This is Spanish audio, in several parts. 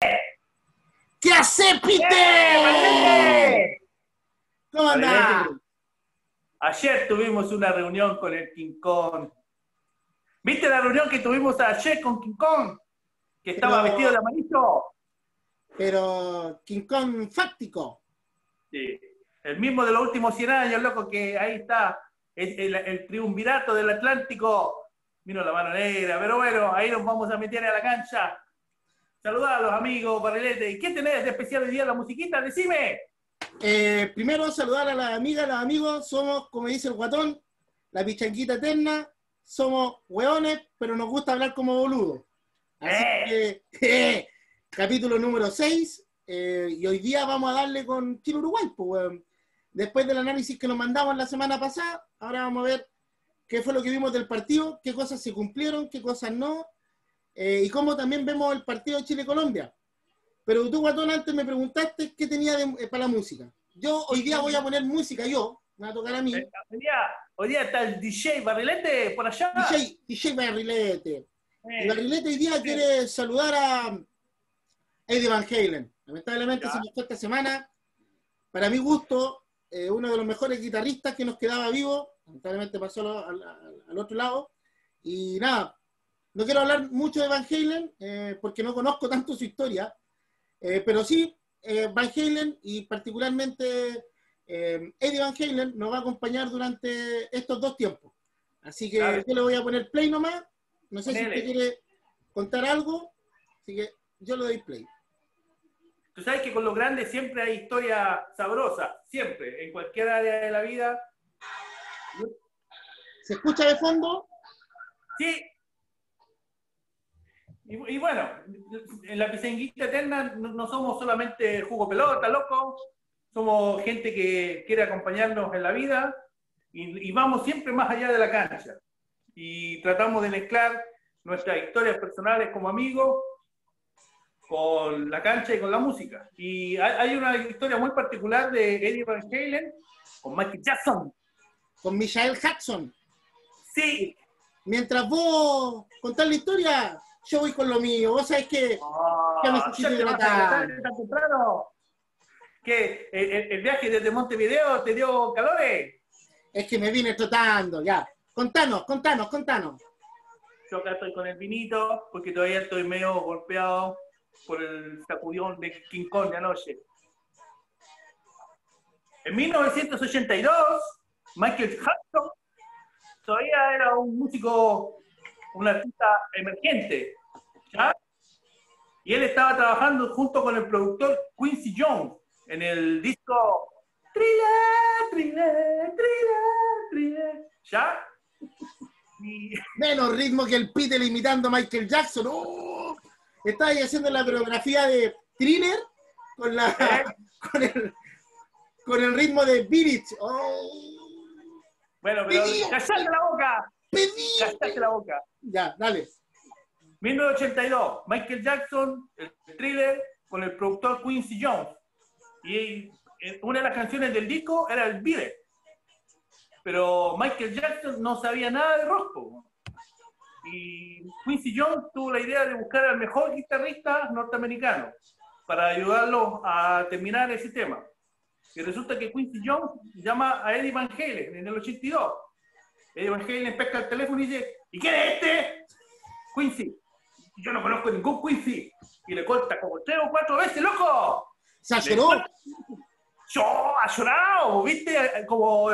¿Qué hace? ¡Eh, ¿Cómo andás? Ayer tuvimos una reunión con el King Kong. ¿Viste la reunión que tuvimos ayer con King Kong? Que estaba Pero- vestido de amarillo. Pero King Kong fáctico. Sí. El mismo de los últimos 100 años, loco, que ahí está. El, el- el triunvirato del Atlántico. Vino la mano negra. Pero bueno, ahí nos vamos a meter a la cancha. Saludar a los amigos, Barrilete. ¿Y qué tenés de especial hoy día la musiquita? Decime. Eh, primero, saludar a las amigas, a los amigos. Somos, como dice el guatón, la pichanquita eterna. Somos hueones, pero nos gusta hablar como boludos. Así que, eh, capítulo número 6. y hoy día vamos a darle con Chile Uruguay. Pues. Después del análisis que nos mandamos la semana pasada, ahora vamos a ver qué fue lo que vimos del partido, qué cosas se cumplieron, qué cosas no, eh, y cómo también vemos el partido de Chile-Colombia. Pero tú, Guatón, antes me preguntaste qué tenía de- eh, para la música. Yo hoy día voy a poner música, yo, me va a tocar a mí. Eh, Hoy día, hoy día está el DJ Barrilete por allá. DJ, DJ Barrilete. Eh, Barrilete hoy día quiere saludar a Eddie Van Halen. Lamentablemente Ya. se nos fue esta semana. Para mi gusto, eh, uno de los mejores guitarristas que nos quedaba vivo. Lamentablemente pasó al, al- al otro lado. Y nada, no quiero hablar mucho de Van Halen eh, porque no conozco tanto su historia. Eh, pero sí, eh, Van Halen y particularmente eh, Eddie Van Halen nos va a acompañar durante estos dos tiempos. Así que Claro. yo le voy a poner play nomás. No sé si usted quiere contar algo. Así que yo le doy play. Tú sabes que con los grandes siempre hay historia sabrosa, siempre, en cualquier área de la vida. ¿Se escucha de fondo? Sí. Y, y bueno, en la pisenguita eterna no, no somos solamente jugo pelota, loco. Somos gente que quiere acompañarnos en la vida y, y vamos siempre más allá de la cancha. Y tratamos de mezclar nuestras historias personales como amigos con la cancha y con la música. Y hay, hay una historia muy particular de Eddie Van Halen con Michael Jackson. Con Michael Jackson. Sí. Mientras vos contás la historia, yo voy con lo mío. Vos sabés que Ya levantar tan temprano. ¿Qué? ¿El, viaje desde Montevideo te dio calores? es que me vine trotando. Ya. Contanos, contanos, contanos. Yo acá estoy con el vinito porque todavía estoy medio golpeado por el sacudión de King Kong de anoche. En 1982, Michael Jackson todavía era un músico, un artista emergente. Y él estaba trabajando junto con el productor Quincy Jones en el disco Thriller, Thriller, Thriller, Thriller. ¿Ya? Y Menos ritmo que el Peter imitando a Michael Jackson. ¡Oh! Estaba ahí haciendo la coreografía de thriller con, la, ¿Eh? con, el, con el ritmo de Beat. ¡Oh! Bueno, pero Pedí- ¡callate la boca! Pedí. ¡Callate la boca! Ya, dale. 1982, Michael Jackson, el thriller, con el productor Quincy Jones. Y eh, una de las canciones del disco era el It. Pero Michael Jackson no sabía nada de rock. Y Quincy Jones tuvo la idea de buscar al mejor guitarrista norteamericano para ayudarlo a terminar ese tema. Y resulta que Quincy Jones llama a Eddie Van Halen en el 82. Eddie Van Halen pesca el teléfono y dice, ¿y quién es este? Quincy. Yo no conozco ningún Quincy. Y le corta como tres o cuatro veces, loco. Se corta- Yo, ha llorado, ¿viste? Como,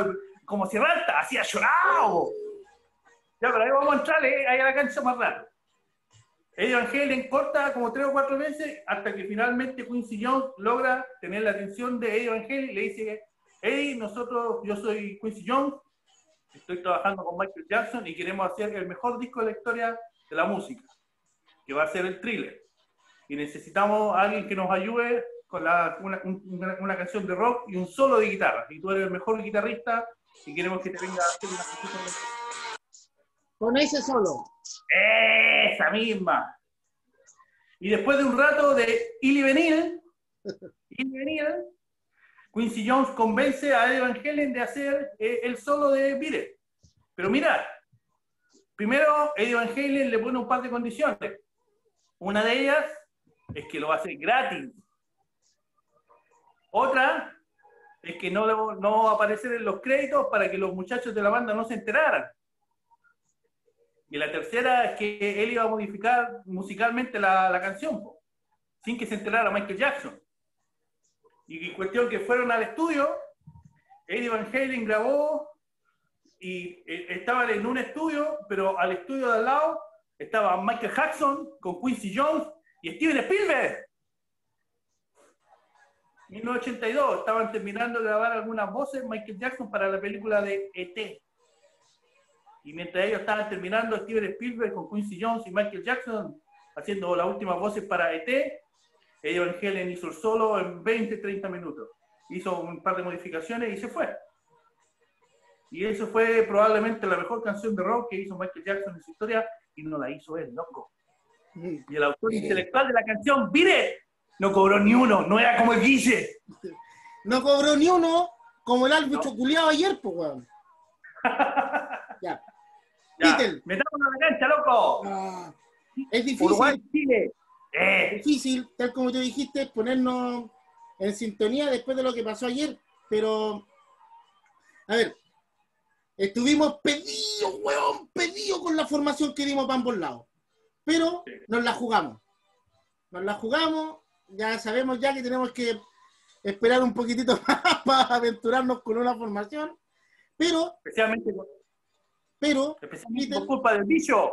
como si rata, así ha llorado. Ya, pero ahí vamos a entrar eh, ahí a la cancha más Van Halen corta como tres o cuatro veces hasta que finalmente Quincy Jones logra tener la atención de Eddie Van Halen y le dice, Eddie, nosotros, yo soy Quincy Jones, estoy trabajando con Michael Jackson y queremos hacer el mejor disco de la historia de la música, que va a ser el thriller. Y necesitamos a alguien que nos ayude con la- una, un- una- una canción de rock y un solo de guitarra. Y tú eres el mejor guitarrista y queremos que te venga a hacer una canción Con ese solo. esa misma. Y después de un rato de ir y venir, ir y venir, Quincy Jones convence a Eddie Van Halen de hacer eh, el solo de Beat It. Pero mira, primero Eddie Van Halen le pone un par de condiciones. Una de ellas es que lo va a hacer gratis. Otra es que no, no va a aparecer en los créditos para que los muchachos de la banda no se enteraran. Y la tercera es que él iba a modificar musicalmente la, canción, sin que se enterara Michael Jackson. Y cuestión que fueron al estudio, Eddie Van Halen grabó y eh, estaba en un estudio, pero al estudio de al lado estaba Michael Jackson con Quincy Jones y Steven Spielberg. 1982, estaban terminando de grabar algunas voces Michael Jackson para la película de E.T. Y mientras ellos estaban terminando, Steven Spielberg con Quincy Jones y Michael Jackson haciendo las últimas voces para E.T., Eddie Van Halen hizo el solo en 20, 30 minutos. Hizo un par de modificaciones y se fue. Y eso fue probablemente la mejor canción de rock que hizo Michael Jackson en su historia y no la hizo él, loco. Y el autor intelectual de la canción, mire, no cobró ni uno, no era como el Guille. No cobró ni uno, como el árbitro culiado ayer, pues, weón. ya. ya. Metamos a la cancha, loco. Ah, es difícil. Uruguay, Chile. Eh. Es difícil, tal como te dijiste, ponernos en sintonía después de lo que pasó ayer, pero. A ver, estuvimos pedidos, weón, pedidos con la formación que dimos para ambos lados. Pero nos la jugamos. Nos la jugamos, ya sabemos ya que tenemos que esperar un poquitito más para aventurarnos con una formación, pero... Especialmente, pero, especialmente por culpa del bicho.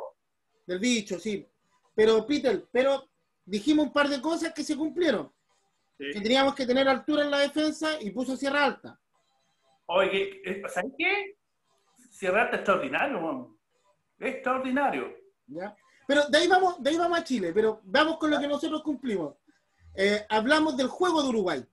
Del bicho, sí. Pero, Peter, pero dijimos un par de cosas que se cumplieron. Que teníamos que tener altura en la defensa y puso Sierra Alta. Oye, eh, ¿sabes qué? Sierra extraordinario, man. extraordinario. ¿Ya? Pero de ahí, vamos, de ahí vamos a Chile, pero vamos con lo que nosotros cumplimos. Eh, hablamos del juego de Uruguay.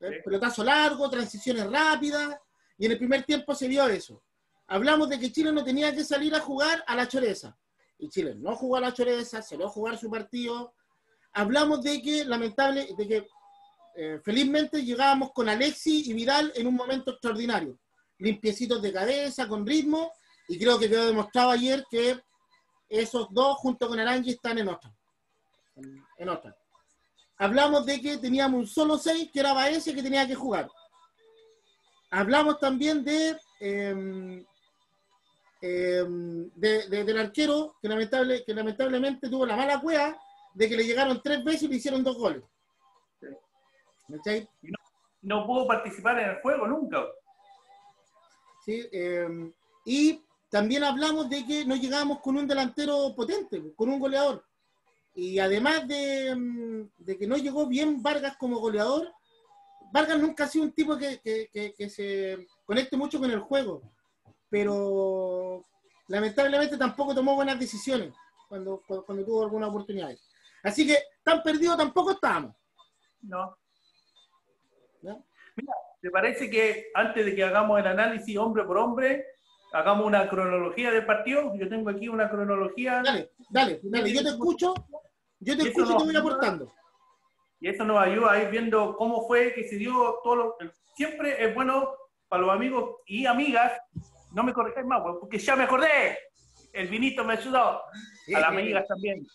¿eh? Pelotazo largo, transiciones rápidas, y en el primer tiempo se vio eso. Hablamos de que Chile no tenía que salir a jugar a la choreza. Y Chile no jugó a la choreza, se a jugar su partido. Hablamos de que, lamentable, de que eh, felizmente llegábamos con Alexi y Vidal en un momento extraordinario. Limpiecitos de cabeza, con ritmo, y creo que quedó demostrado ayer que esos dos junto con Arangi están en otra. En otra hablamos de que teníamos un solo 6, que era Baez, que tenía que jugar. Hablamos también de, em, em, del arquero, que, lamentable, que lamentablemente tuvo la mala cueva de que le llegaron tres veces y le hicieron dos goles. no, pudo participar en el juego nunca. Sí, em, y también hablamos de que no llegábamos con un delantero potente, con un goleador. Y además mm, de, que no llegó bien Vargas como goleador, Vargas nunca ha sido un tipo que, se conecte mucho con el juego, pero lamentablemente tampoco tomó buenas decisiones cuando, cuando, tuvo alguna oportunidad. Así que tan perdido tampoco estábamos. No. Mira, ¿te parece que antes de que hagamos el análisis hombre por hombre, hagamos una cronología del partido. Yo tengo aquí una cronología. Dale, dale, dale, yo te escucho, yo te escucho y te voy aportando. Y eso nos ayuda a ir viendo cómo fue que se dio todo lo... Siempre es bueno para los amigos y amigas, no me corrijáis más, porque ya me acordé. El vinito me ayudó. A las amigas también.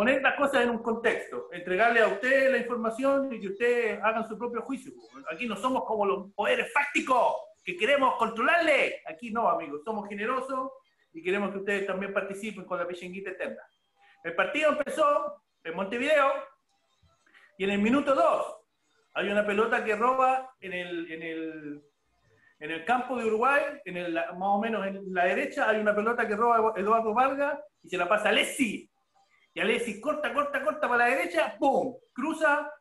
Poner las cosas en un contexto, entregarle a usted la información y que ustedes hagan su propio juicio. Aquí no somos como los poderes fácticos que queremos controlarle. Aquí no, amigos, somos generosos y queremos que ustedes también participen con la pechenguita eterna. El partido empezó en Montevideo y en el minuto 2 hay una pelota que roba en el, en el, en el campo de Uruguay, en el, más o menos en la derecha, hay una pelota que roba Eduardo Vargas y se la pasa a Alessi. Y Alessi corta, corta, corta para la derecha, ¡pum! Cruza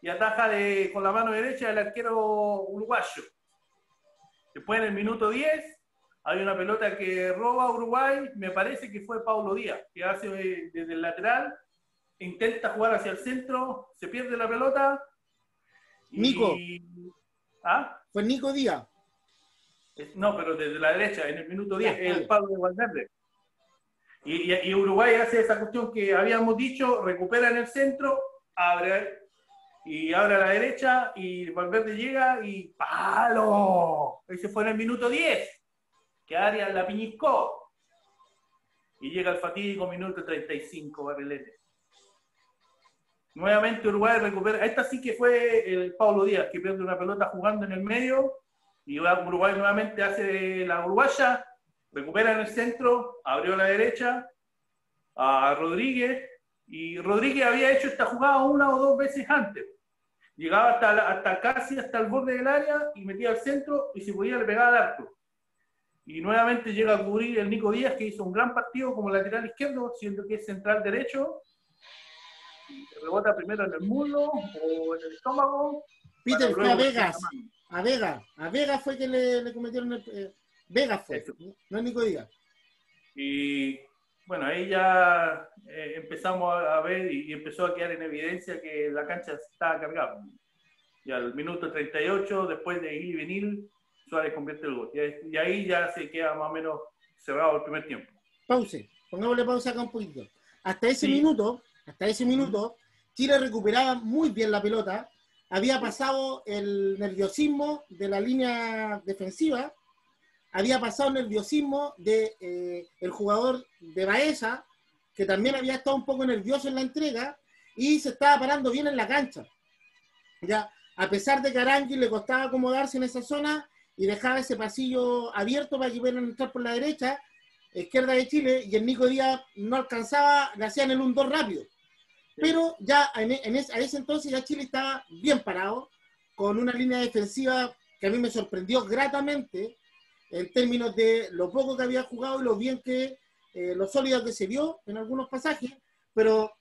y ataja de, con la mano derecha el arquero uruguayo. Después en el minuto 10 hay una pelota que roba Uruguay, me parece que fue Paulo Díaz, que hace desde el lateral, intenta jugar hacia el centro, se pierde la pelota. Nico. ¿Ah? Fue Nico Díaz. No, pero desde la derecha, en el minuto 10, el Pablo de Valverde. Y, Uruguay hace esa cuestión que habíamos dicho, recupera en el centro, abre y abre a la derecha y Valverde llega y ¡palo! Ese fue en el minuto 10, que Arias la piñiscó. Y llega el fatídico minuto 35, Barrilete. Nuevamente Uruguay recupera. Esta sí que fue el Pablo Díaz, que pierde una pelota jugando en el medio. Y Uruguay nuevamente hace la uruguaya, recupera en el centro, abrió a la derecha a Rodríguez. Y Rodríguez había hecho esta jugada una o dos veces antes. Llegaba hasta, hasta casi hasta el borde del área y metía al centro y si podía le pegaba al arco. Y nuevamente llega a cubrir el Nico Díaz, que hizo un gran partido como lateral izquierdo, siendo que es central derecho rebota primero en el muslo o en el estómago. Peter fue a Vegas. A Vega. A Vega fue que le, le cometieron el. Eh, Vega fue, no es Nico Díaz. Y bueno, ahí ya eh, empezamos a ver y, empezó a quedar en evidencia que la cancha estaba cargada. Y al minuto 38, después de ir y venir, Suárez convierte el gol. Y, ahí ya se queda más o menos cerrado el primer tiempo. Pause, pongámosle pausa acá un poquito. Hasta ese minuto, hasta ese minuto, Chile recuperaba muy bien la pelota, había pasado el nerviosismo de la línea defensiva, había pasado nerviosismo de eh, el jugador de Baeza, que también había estado un poco nervioso en la entrega, y se estaba parando bien en la cancha. Ya, a pesar de que Arangui le costaba acomodarse en esa zona y dejaba ese pasillo abierto para que pudieran entrar por la derecha, izquierda de Chile, y el Nico Díaz no alcanzaba, le hacían el 1-2 rápido. Pero ya en, e, a ese entonces ya Chile estaba bien parado, con una línea defensiva que a mí me sorprendió gratamente en términos de lo poco que había jugado y lo bien que, eh, lo sólido que se vio en algunos pasajes, pero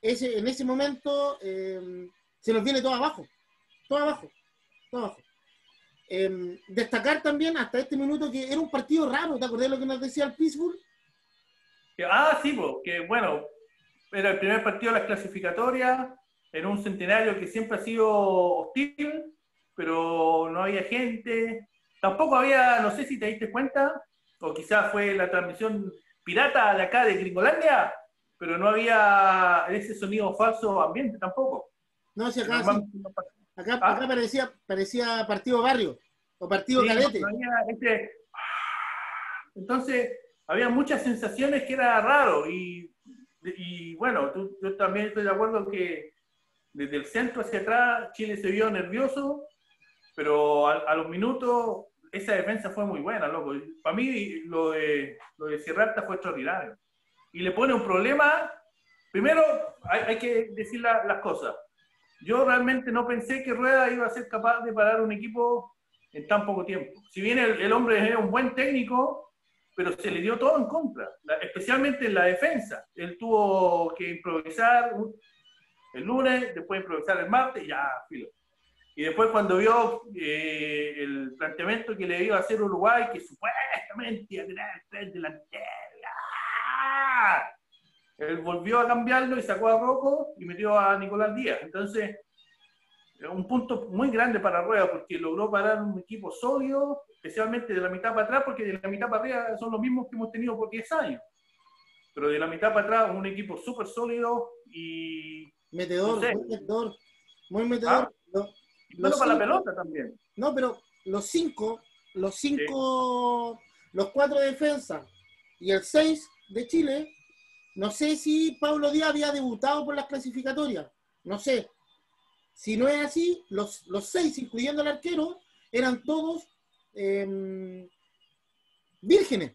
ese, en ese momento eh, se nos viene todo abajo, todo abajo, todo abajo. Em, destacar también hasta este minuto que era un partido raro, ¿te acordás lo que nos decía el Pittsburgh? Ah, sí, que bueno, era el primer partido de las clasificatorias, en un centenario que siempre ha sido hostil, pero no había gente. Tampoco había, no sé si te diste cuenta, o quizás fue la transmisión pirata de acá de Gringolandia, pero no había ese sonido falso ambiente tampoco. No, si acá, acá, ¿Ah? parecía, parecía partido barrio o partido calete. Este, entonces, había muchas sensaciones que era raro y y bueno, yo también estoy de acuerdo que desde el centro hacia atrás Chile se vio nervioso, pero a, los minutos esa defensa fue muy buena, loco. Para mí lo de, lo de fue extraordinario. Y le pone un problema. Primero, hay, que decir las cosas. Yo realmente no pensé que Rueda iba a ser capaz de parar un equipo en tan poco tiempo. Si bien el, hombre es un buen técnico, pero se le dio todo en contra, especialmente en la defensa. Él tuvo que improvisar el lunes, después improvisar el martes, y ya, filo. Y después cuando vio eh, el planteamiento que le iba a hacer Uruguay, que supuestamente iba a tener tres delanteros, él volvió a cambiarlo y sacó a Rocco y metió a Nicolás Díaz. Entonces, un punto muy grande para Rueda, porque logró parar un equipo sólido, especialmente de la mitad para atrás, porque de la mitad para arriba son los mismos que hemos tenido por 10 años. Pero de la mitad para atrás, un equipo súper sólido y. Metedor, muy metedor. Muy metedor. Ah, para la pelota también. No, pero los cinco, los cinco, los cuatro de defensa y el seis de Chile, no sé si Pablo Díaz había debutado por las clasificatorias. No sé. Si no es así, los, los seis, incluyendo el arquero, eran todos Em, vírgenes.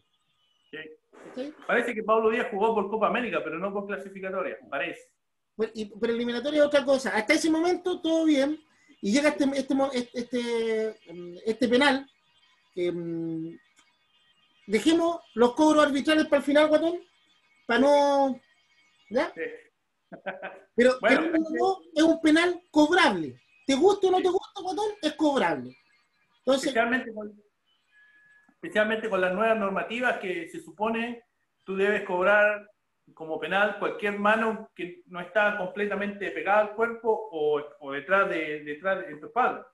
Parece que Pablo Díaz jugó por Copa América, pero no por clasificatoria, parece. pero eliminatoria es otra cosa. Hasta ese momento todo bien, y llega este, este, este, em, este penal. Em, dejemos los cobros arbitrales para el final, Guatón, para no. ¿Ya? Pero, es un penal cobrable. ¿Te gusta o no te gusta, Guatón? Es cobrable especialmente, con, especialmente con las nuevas normativas que se supone tú debes cobrar como penal cualquier mano que no está completamente pegada al cuerpo o, o detrás, de, detrás de, tu espalda.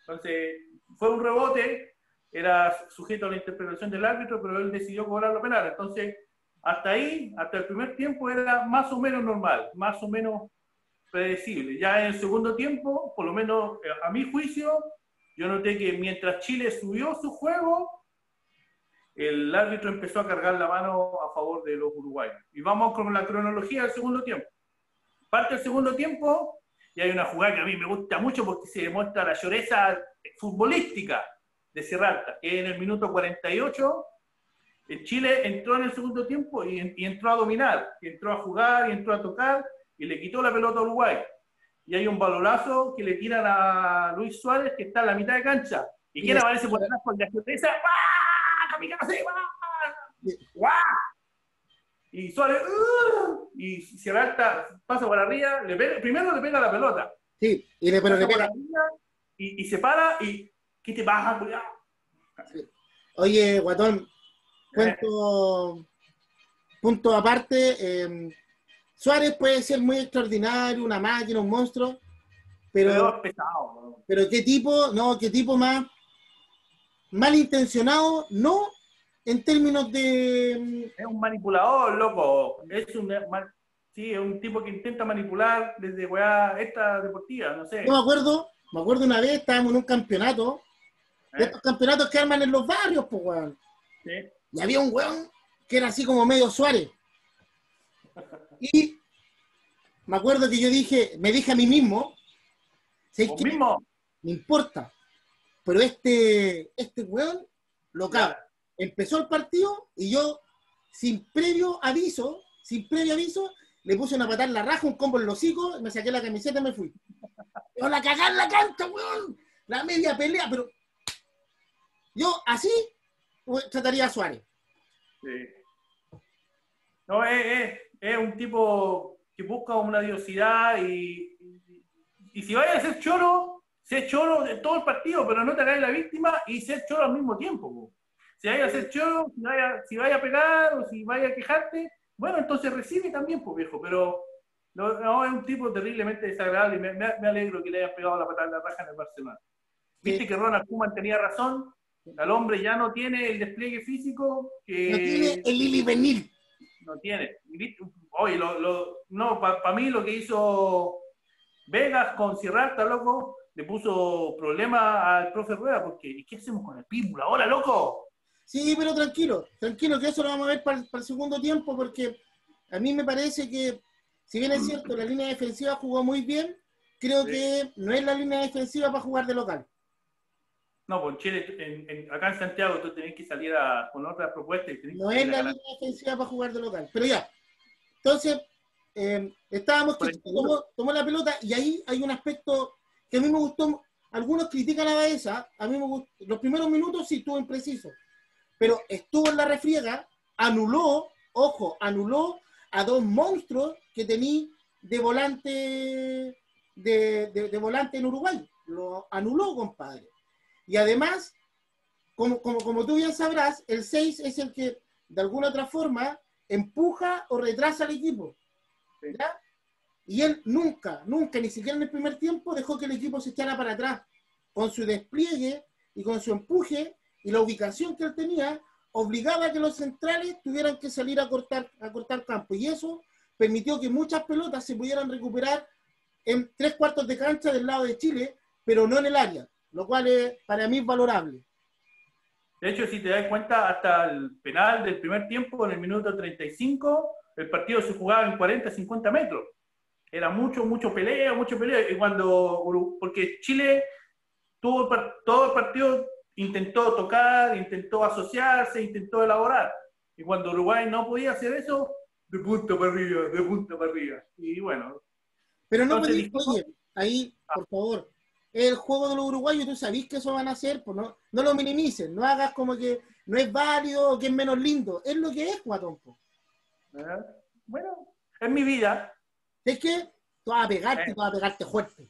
Entonces, fue un rebote, era sujeto a la interpretación del árbitro, pero él decidió cobrar lo penal. Entonces, hasta ahí, hasta el primer tiempo era más o menos normal, más o menos predecible. Ya en el segundo tiempo, por lo menos eh, a mi juicio, yo noté que mientras Chile subió su juego, el árbitro empezó a cargar la mano a favor de los uruguayos. Y vamos con la cronología del segundo tiempo. parte el segundo tiempo y hay una jugada que a mí me gusta mucho porque se demuestra la lloreza futbolística de Sierra que en el minuto 48 el Chile entró en el segundo tiempo y, entró a dominar, y entró a jugar y entró a tocar y le quitó la pelota a Uruguay. Y hay un balorazo que le tiran a Luis Suárez que está en la mitad de cancha. ¿Y quién aparece por detrás con la sorpresa? ¡Guau! Y Suárez, ¡uh! y Sierra pasa por arriba, le primero le pega la pelota. Sí, y le, pero le pega. y, y, se para y, ¿qué te pasa, Oye, Guatón, Cuento, punto aparte, eh, Suárez puede ser muy extraordinario, una máquina, un monstruo, pero, pero, qué tipo, no, qué tipo más malintencionado, no en términos de... Es un manipulador, loco. Es un, sí, es un tipo que intenta manipular desde weá esta deportiva, no sé. Yo me acuerdo, me acuerdo una vez, estábamos en un campeonato, ¿Eh? estos campeonatos que arman en los barrios, pues weón. ¿Sí? Y había un weón que era así como medio Suárez. Y me acuerdo que yo dije, me dije a mí mismo, mismo? Me importa. Pero este, este weón lo caga. Empezó el partido y yo, sin previo aviso, sin previo aviso, le puse una patada en la raja, un combo en los hocico, me saqué la camiseta y me fui. Yo la cagá en la cancha, weón. La media pelea, pero yo así trataría a Suárez. Sí. No, es, es, un tipo que busca una diosidad y, y, si vaya a ser choro, sé choro de todo el partido, pero no te hagas la víctima y ser choro al mismo tiempo. Si vaya a ser choro, si vaya, si vaya a pegar o si vaya a quejarte, bueno, entonces recibe también, pues viejo, pero no, es un tipo terriblemente desagradable y me, me, alegro que le hayas pegado la patada en la raja en el Barcelona. Viste que Ronald Koeman tenía razón, el hombre ya no tiene el despliegue físico que... No tiene el Lili Benil. No tiene. Oye, lo, no, para mí lo que hizo Vegas con está loco, le puso problema al profe Rueda, porque ¿y qué hacemos con el pitbull ahora, loco? Sí, pero tranquilo, tranquilo, que eso lo vamos a ver para, para el segundo tiempo, porque a mí me parece que, si bien es cierto, la línea defensiva jugó muy bien, creo que no es la línea defensiva para jugar de local. No, pues Chile, acá en Santiago tú tenés que salir a, con otras propuestas. Y no es la línea defensiva para jugar de local. Pero ya, entonces, eh, estábamos que tomó, la pelota y ahí hay un aspecto que a mí me gustó. Algunos critican a Baeza, a mí me gustó. Los primeros minutos sí estuvo impreciso, pero estuvo en la refriega, anuló, ojo, anuló a dos monstruos que tenía de volante de, de volante en Uruguay. Lo anuló, compadre. Y además, como, como, tú bien sabrás, el 6 es el que de alguna otra forma empuja o retrasa al equipo. Y él nunca, nunca, ni siquiera en el primer tiempo, dejó que el equipo se echara para atrás. Con su despliegue y con su empuje y la ubicación que él tenía, obligaba a que los centrales tuvieran que salir a cortar, a cortar campo. Y eso permitió que muchas pelotas se pudieran recuperar en tres cuartos de cancha del lado de Chile, pero no en el área lo cual es, para mí es valorable. De hecho, si te das cuenta, hasta el penal del primer tiempo, en el minuto 35, el partido se jugaba en 40, 50 metros. Era mucho, mucho pelea, mucho pelea. Y cuando, porque Chile tuvo todo el partido, intentó tocar, intentó asociarse, intentó elaborar. Y cuando Uruguay no podía hacer eso, de punta para arriba, de punta para arriba. Y bueno. Pero no oye, ahí, por favor, el juego de los uruguayos, tú sabés que eso van a hacer, pues no, no lo minimicen, no hagas como que no es válido o que es menos lindo, es lo que es, guatón. Bueno, es mi vida. Es que tú vas a pegarte, tú vas a pegarte fuerte.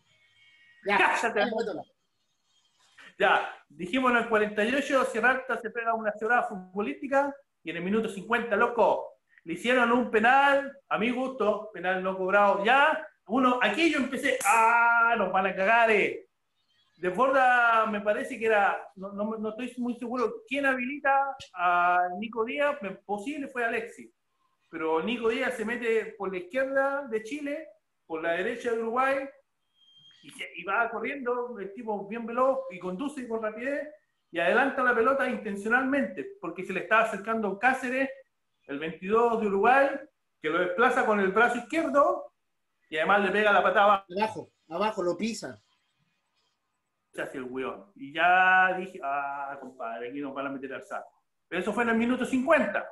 Ya, ya, dijimos en el 48, Sierralta se pega una ciudad futbolística y en el minuto 50, loco, le hicieron un penal, a mi gusto, penal no cobrado. Ya, uno, aquí yo empecé, ah, nos van a cagar, eh. De Borda me parece que era, no, no, estoy muy seguro quién habilita a Nico Díaz, posible fue Alexis, pero Nico Díaz se mete por la izquierda de Chile, por la derecha de Uruguay, y, va corriendo, el tipo bien veloz y conduce con rapidez y adelanta la pelota intencionalmente, porque se le estaba acercando Cáceres, el 22 de Uruguay, que lo desplaza con el brazo izquierdo Y además le pega la patada abajo, abajo, lo pisa. hacia el weón. Y ya dije, ah, compadre, aquí nos van a meter al saco. Pero eso fue en el minuto 50.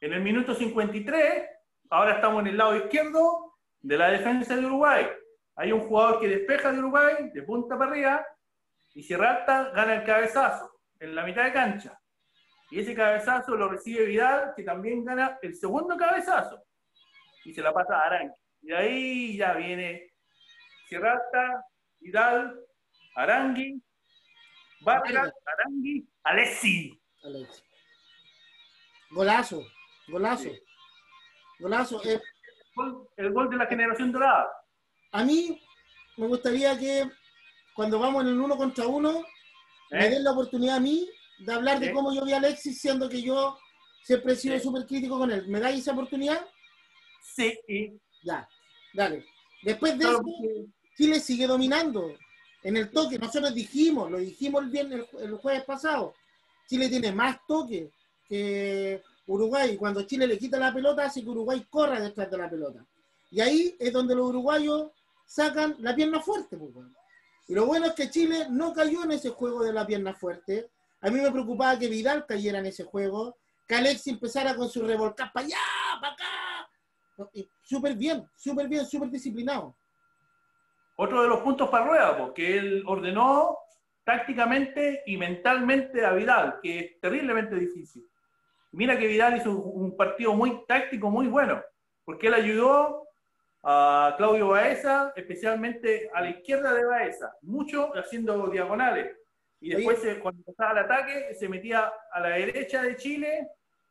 En el minuto 53, ahora estamos en el lado izquierdo de la defensa de Uruguay. Hay un jugador que despeja de Uruguay, de punta para arriba, y Sierra Alta gana el cabezazo en la mitad de cancha. Y ese cabezazo lo recibe Vidal, que también gana el segundo cabezazo. Y se la pasa a Arangui. Y ahí ya viene Sierrata, Vidal, Arangui, Vargas, Arangui, Alessi. Alessi. Golazo, golazo. Golazo. Eh. El, gol, de la generación dorada. A mí me gustaría que cuando vamos en el uno contra uno, me ¿Eh? den la oportunidad a mí de hablar de cómo yo vi a Alexis, siendo que yo siempre he sido súper crítico con él. ¿Me dais esa oportunidad? Sí. Ya, dale. Después de eso, Chile sigue dominando en el toque. Nosotros dijimos, lo dijimos el, viernes, el, jueves pasado, Chile tiene más toque que Uruguay. Cuando Chile le quita la pelota, hace que Uruguay corra detrás de la pelota. Y ahí es donde los uruguayos sacan la pierna fuerte. Pues, y lo bueno es que Chile no cayó en ese juego de la pierna fuerte. A mí me preocupaba que Vidal cayera en ese juego, que Alexis empezara con su revolcar para allá, para acá. Súper bien, súper bien, súper disciplinado. Otro de los puntos para Rueda, porque él ordenó tácticamente y mentalmente a Vidal, que es terriblemente difícil. Mira que Vidal hizo un partido muy táctico, muy bueno, porque él ayudó a Claudio Baeza, especialmente a la izquierda de Baeza, mucho haciendo diagonales. Y después, cuando empezaba el ataque, se metía a la derecha de Chile.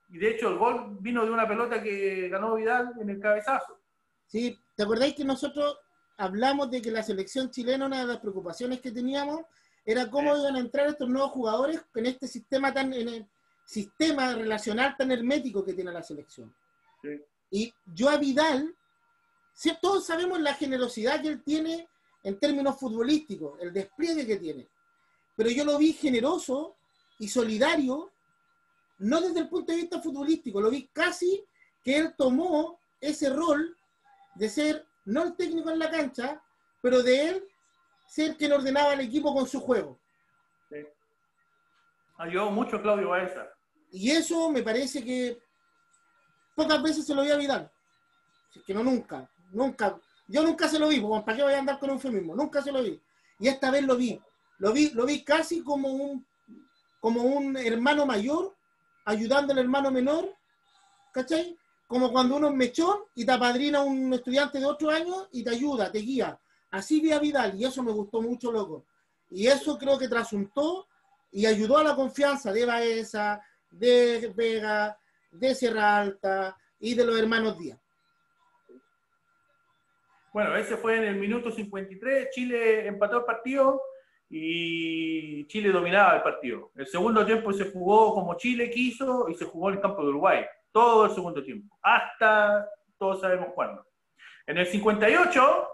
Y de hecho, el gol vino de una pelota que ganó Vidal en el cabezazo. Sí, ¿te acordáis que nosotros hablamos de que la selección chilena, una de las preocupaciones que teníamos, era cómo iban a entrar estos nuevos jugadores en este sistema tan, en sistema relacional tan hermético que tiene la selección? Sí. Y yo a Vidal todos sabemos la generosidad que él tiene en términos futbolísticos, el despliegue que tiene. Pero yo lo vi generoso y solidario, no desde el punto de vista futbolístico, lo vi casi que él tomó ese rol de ser no el técnico en la cancha, pero de él ser quien ordenaba al equipo con su juego. Sí. Ayudó mucho Claudio Baeza. Y eso me parece que pocas veces se lo vi a Vidal. Que no nunca. Nunca, yo nunca se lo vi, ¿para qué voy a andar con un eufemismo? Nunca se lo vi. Y esta vez lo vi. Lo vi, lo vi casi como un, como un hermano mayor ayudando al hermano menor, ¿cachai? Como cuando uno es mechón y te apadrina a un estudiante de otro año y te ayuda, te guía. Así vi a Vidal y eso me gustó mucho, loco. Y eso creo que trasuntó y ayudó a la confianza de Baeza, de Vega, de Sierra Alta y de los hermanos Díaz. Bueno, ese fue en el minuto 53, Chile empató el partido y Chile dominaba el partido. El segundo tiempo se jugó como Chile quiso y se jugó en el campo de Uruguay, todo el segundo tiempo, hasta todos sabemos cuándo. En el 58,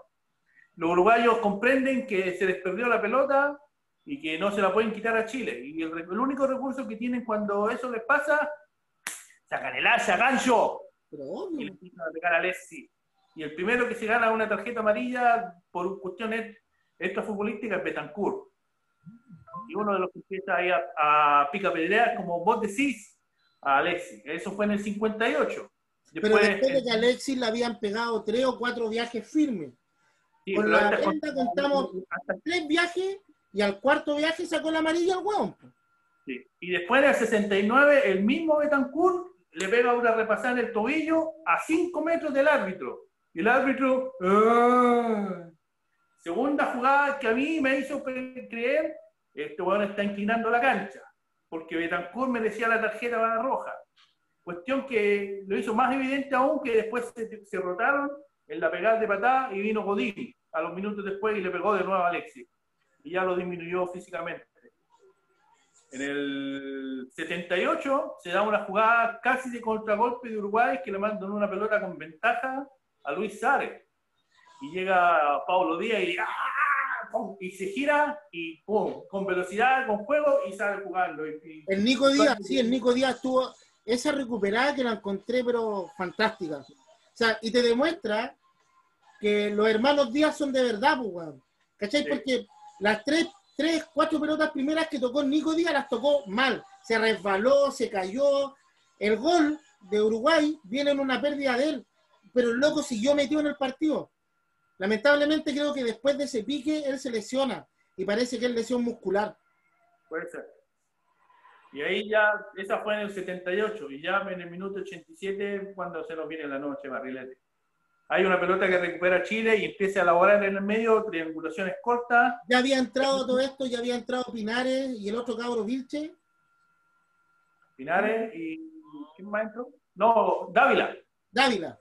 los uruguayos comprenden que se les perdió la pelota y que no se la pueden quitar a Chile. Y el, único recurso que tienen cuando eso les pasa, sacan el asa, gancho, y le empiezan a pegar a Lessi. Y el primero que se gana una tarjeta amarilla por cuestiones extrafutbolísticas es Betancourt. Y uno de los que empieza ahí a, a pica como vos decís, a Alexis. Eso fue en el 58. Después, Pero después de que a Alexis le habían pegado tres o cuatro viajes firmes. con la venta contamos tres viajes y al cuarto viaje sacó la amarilla al hueón. Sí. Y después del 69, el mismo Betancourt le pega una repasada en el tobillo a 5 metros del árbitro. Y el árbitro, ¡ah! segunda jugada que a mí me hizo creer, este weón está inclinando la cancha, porque Betancourt merecía la tarjeta roja. Cuestión que lo hizo más evidente aún que después se, rotaron en la pegada de patada y vino Godini a los minutos después y le pegó de nuevo a Alexis. Y ya lo disminuyó físicamente. En el 78 se da una jugada casi de contragolpe de Uruguay que le mandan una pelota con ventaja a Luis Sárez. Y llega Pablo Díaz y, ¡ah! y se gira y ¡pum! con velocidad, con juego y sale jugando. el Nico Díaz, sí, el Nico Díaz tuvo esa recuperada que la encontré, pero fantástica. O sea, y te demuestra que los hermanos Díaz son de verdad, pues. ¿Cachai? Sí. Porque las tres, tres, cuatro pelotas primeras que tocó Nico Díaz las tocó mal. Se resbaló, se cayó. El gol de Uruguay viene en una pérdida de él, pero el loco siguió metido en el partido. Lamentablemente creo que después de ese pique él se lesiona y parece que es lesión muscular. Puede ser. Y ahí ya, esa fue en el 78, y ya en el minuto 87 cuando se nos viene la noche, barrilete. Hay una pelota que recupera Chile y empieza a elaborar en el medio, triangulaciones cortas. Ya había entrado todo esto, ya había entrado Pinares y el otro cabro Vilche. Pinares y. ¿Quién más entró? No, Dávila. Dávila.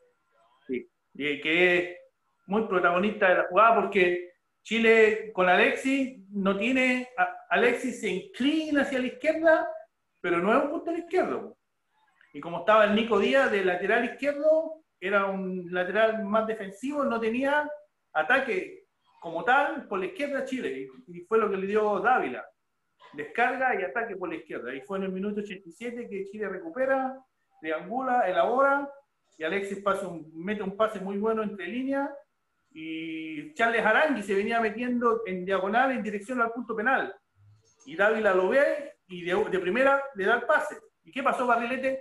Sí. Y que es muy protagonista de la jugada porque Chile con Alexis no tiene. Alexis se inclina hacia la izquierda, pero no es un punto izquierdo. Y como estaba el Nico Díaz de lateral izquierdo, era un lateral más defensivo, no tenía ataque como tal por la izquierda Chile. Y, fue lo que le dio Dávila. Descarga y ataque por la izquierda. Y fue en el minuto 87 que Chile recupera, triangula, elabora, y Alexis pasa un- mete un pase muy bueno entre líneas. Y Charles Arangui se venía metiendo en diagonal en dirección al punto penal. Y Dávila lo ve y de, de primera le da el pase. ¿Y qué pasó, Barrilete?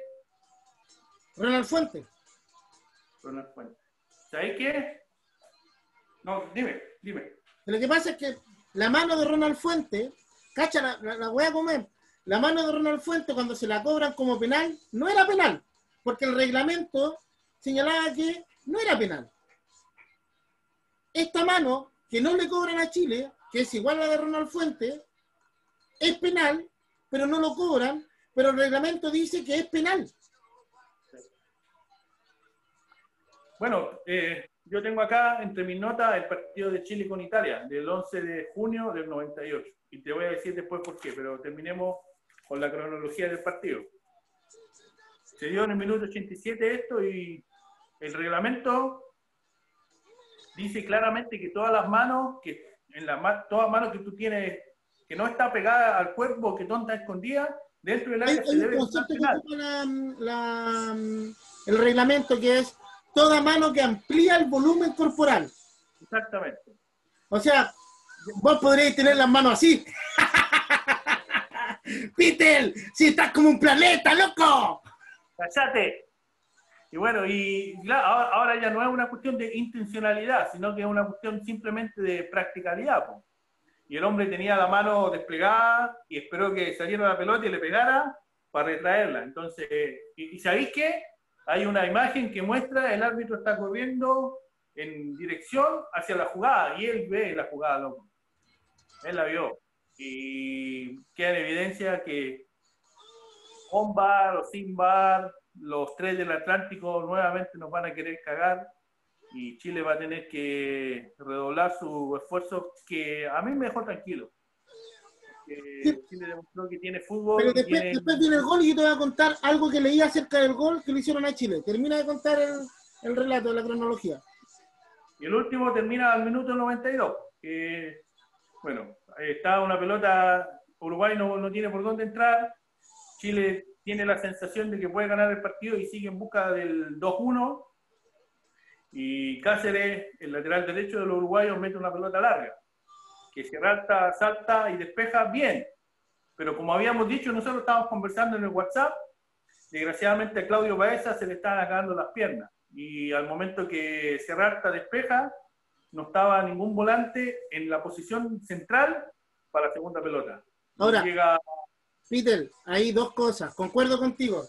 Ronald Fuente. Ronald Fuentes. ¿Sabes qué? No, dime, dime. Lo que pasa es que la mano de Ronald Fuente, cacha, la, voy a comer. La mano de Ronald Fuente cuando se la cobran como penal, no era penal, porque el reglamento señalaba que no era penal. Esta mano, que no le cobran a Chile, que es igual a la de Ronald Fuente, es penal, pero no lo cobran, pero el reglamento dice que es penal. Bueno, eh, yo tengo acá entre mis notas el partido de Chile con Italia, del 11 de junio del 98. Y te voy a decir después por qué, pero terminemos con la cronología del partido. Se dio en el minuto 87 esto y el reglamento dice claramente que todas las manos, que en las todas manos que tú tienes, que no está pegada al cuerpo, que tonta escondida, dentro del Hay, área se hay un debe concepto que ocupa la- la- el reglamento que es toda mano que amplía el volumen corporal. Exactamente. O sea, vos podréis tener las manos así. Peter, si estás como un planeta, loco. ¡Cállate! Y bueno, y claro, ahora, ahora ya no es una cuestión de intencionalidad, sino que es una cuestión simplemente de practicalidad. po. Y el hombre tenía la mano desplegada y esperó que saliera la pelota y le pegara para retraerla. Entonces, ¿y, y sabéis qué? Hay una imagen que muestra el árbitro está corriendo en dirección hacia la jugada y él ve la jugada, loco. Él la vio. Y queda en evidencia que con bar o sin bar, los tres del Atlántico nuevamente nos van a querer cagar y Chile va a tener que redoblar su esfuerzo que a mí me dejó tranquilo. Que Sí. Demostró que tiene fútbol. Pero después, tiene- después viene el gol y yo te voy a contar algo que leí acerca del gol que le hicieron a Chile. Termina de contar el, el relato de la cronología. Y el último termina al minuto 92. que, bueno, está una pelota, Uruguay no, no tiene por dónde entrar, Chile tiene la sensación de que puede ganar el partido y sigue en busca del 2-1. Y Cáceres, el lateral derecho de los uruguayos, mete una pelota larga, que Sierralta salta y despeja bien. Pero como habíamos dicho, nosotros estábamos conversando en el WhatsApp, desgraciadamente a Claudio Baeza se le estaban acabando las piernas. Y al momento que Sierralta despeja, no estaba ningún volante en la posición central para la segunda pelota. Ahora, Llega Peter, hay dos cosas. Concuerdo contigo.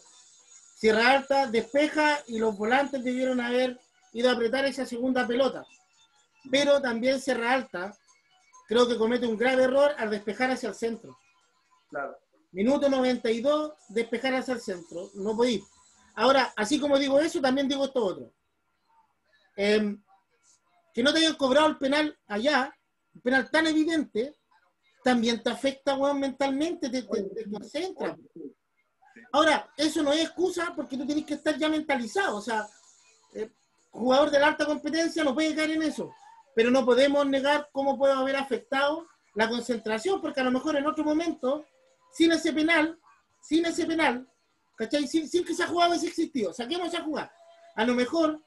Sierra Alta despeja y los volantes debieron haber ido a apretar esa segunda pelota. Pero también Sierra Alta creo que comete un grave error al despejar hacia el centro. claro, Minuto 92, despejar hacia el centro. No podí. Ahora, así como digo eso, también digo esto otro. Em, que no te hayan cobrado el penal allá, un penal tan evidente, también te afecta, weón, mentalmente, te, te, te concentra. Ahora, eso no es excusa porque tú tienes que estar ya mentalizado. O sea, eh, jugador de la alta competencia no puede caer en eso. Pero no podemos negar cómo puede haber afectado la concentración, porque a lo mejor en otro momento, sin ese penal, sin ese penal, ¿cachai? Sin, sin que esa jugada hubiese existido, saquemos esa jugada. A lo mejor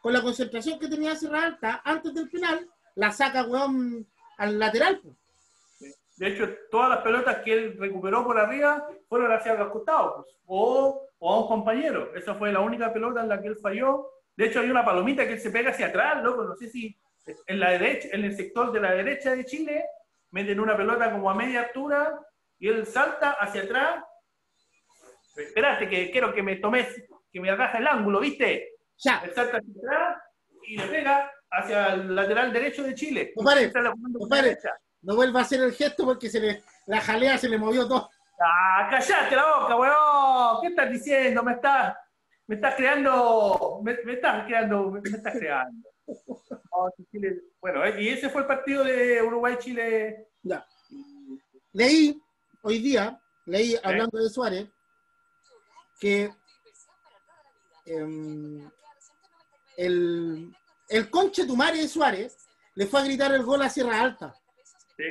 con la concentración que tenía Sierra Alta antes del penal, la saca, weón, al lateral. pues. De hecho, todas las pelotas que él recuperó por arriba fueron hacia los costados, pues, o, o a un compañero. Esa fue la única pelota en la que él falló. De hecho, hay una palomita que él se pega hacia atrás, loco. No sé si en la derecha, en el sector de la derecha de Chile, meten una pelota como a media altura y él salta hacia atrás. Espérate, que quiero que me tomes, que me agarre el ángulo, ¿viste? Ya, Él salta hacia atrás y le pega hacia el lateral derecho de Chile. Compadre. derecha. no vuelva a hacer el gesto porque se le, la jalea se le movió todo. Ah, callate la boca, weón. ¿Qué estás diciendo? Me estás, me estás creando, me, me estás creando, me, me estás creando. Si Chile- bueno, eh, y ese fue el partido de Uruguay-Chile. Ya. Leí hoy día, leí hablando de Suárez, que em, el, el conche Tumare de Suárez le fue a gritar el gol a Sierra Alta. Sí.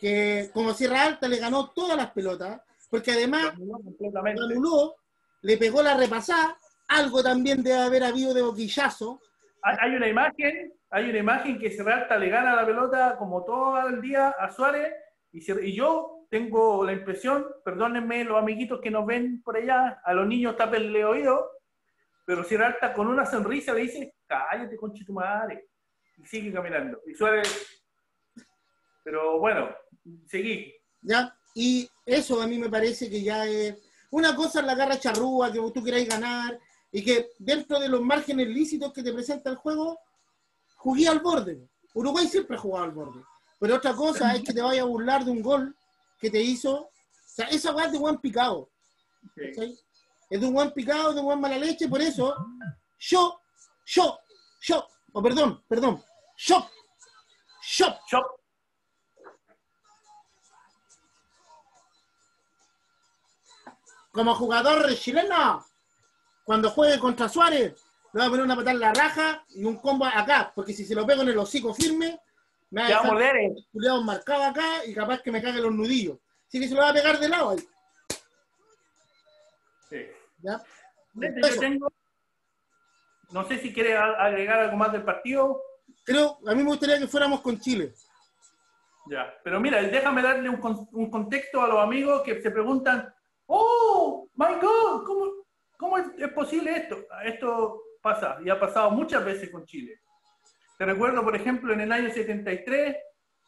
Que como Sierra Alta le ganó todas las pelotas, porque además anuló, le pegó la repasada, algo también debe haber habido de boquillazo. Hay, una imagen, hay una imagen que Serralta le gana la pelota como todo el día a Suárez y, Ser- y yo tengo la impresión, perdónenme los amiguitos que nos ven por allá, a los niños tapenle oído, pero Serralta con una sonrisa le dice, cállate conche tu madre, y sigue caminando. Y Suárez, pero bueno, seguí. ¿ya? Y eso a mí me parece que ya es una cosa en la garra charrúa, que tú queráis ganar, y que dentro de los márgenes lícitos que te presenta el juego, jugué al borde. Uruguay siempre ha jugado al borde. Pero otra cosa es que te vayas a burlar de un gol que te hizo. O sea, esa weá es de buen picado. Sí. ¿cachai? Es de un buen picado, de un buen mala leche, por eso yo, yo, yo, o perdón, perdón, yo, yo, Chop. como jugador chileno, cuando juegue contra Suárez, le voy a poner una patada en la raja y un combo acá, porque si se lo pego en el hocico firme, me va a morder, eh. marcado acá y capaz que me cague los nudillos. Así que se lo va a pegar de lado ahí. Sí. ¿ya? Este yo tengo- No sé si quiere agregar algo más del partido. Creo, a mí me gustaría que fuéramos con Chile. Ya, pero mira, déjame darle un, con- un contexto a los amigos que se preguntan, oh, my God, ¿cómo, cómo es, es posible esto? Esto pasa y ha pasado muchas veces con Chile. Te recuerdo, por ejemplo, en el año 73,